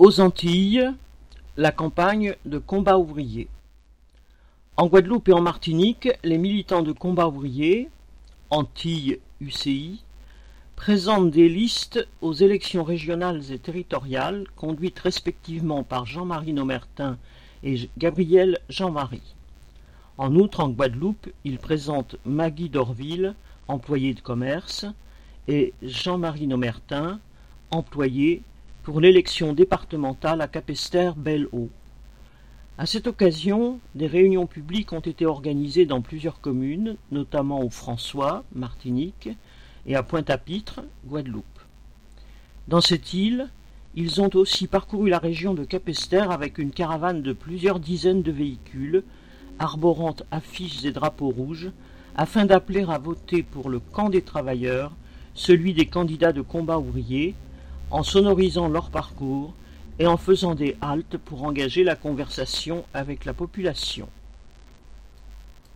Aux Antilles, la campagne de combat ouvrier. En Guadeloupe et en Martinique, les militants de combat ouvrier, Antilles UCI, présentent des listes aux élections régionales et territoriales conduites respectivement par Jean-Marie Nomertin et Gabriel Jean-Marie. En outre, en Guadeloupe, ils présentent Maggie Dorville, employé de commerce, et Jean-Marie Nomertin, employé pour l'élection départementale à Capesterre-Belle-Eau. À cette occasion, des réunions publiques ont été organisées dans plusieurs communes, notamment au François, Martinique, et à Pointe-à-Pitre, Guadeloupe. Dans cette île, ils ont aussi parcouru la région de Capesterre avec une caravane de plusieurs dizaines de véhicules, arborant affiches et drapeaux rouges, afin d'appeler à voter pour le camp des travailleurs, celui des candidats de combat ouvrier, en sonorisant leur parcours et en faisant des haltes pour engager la conversation avec la population.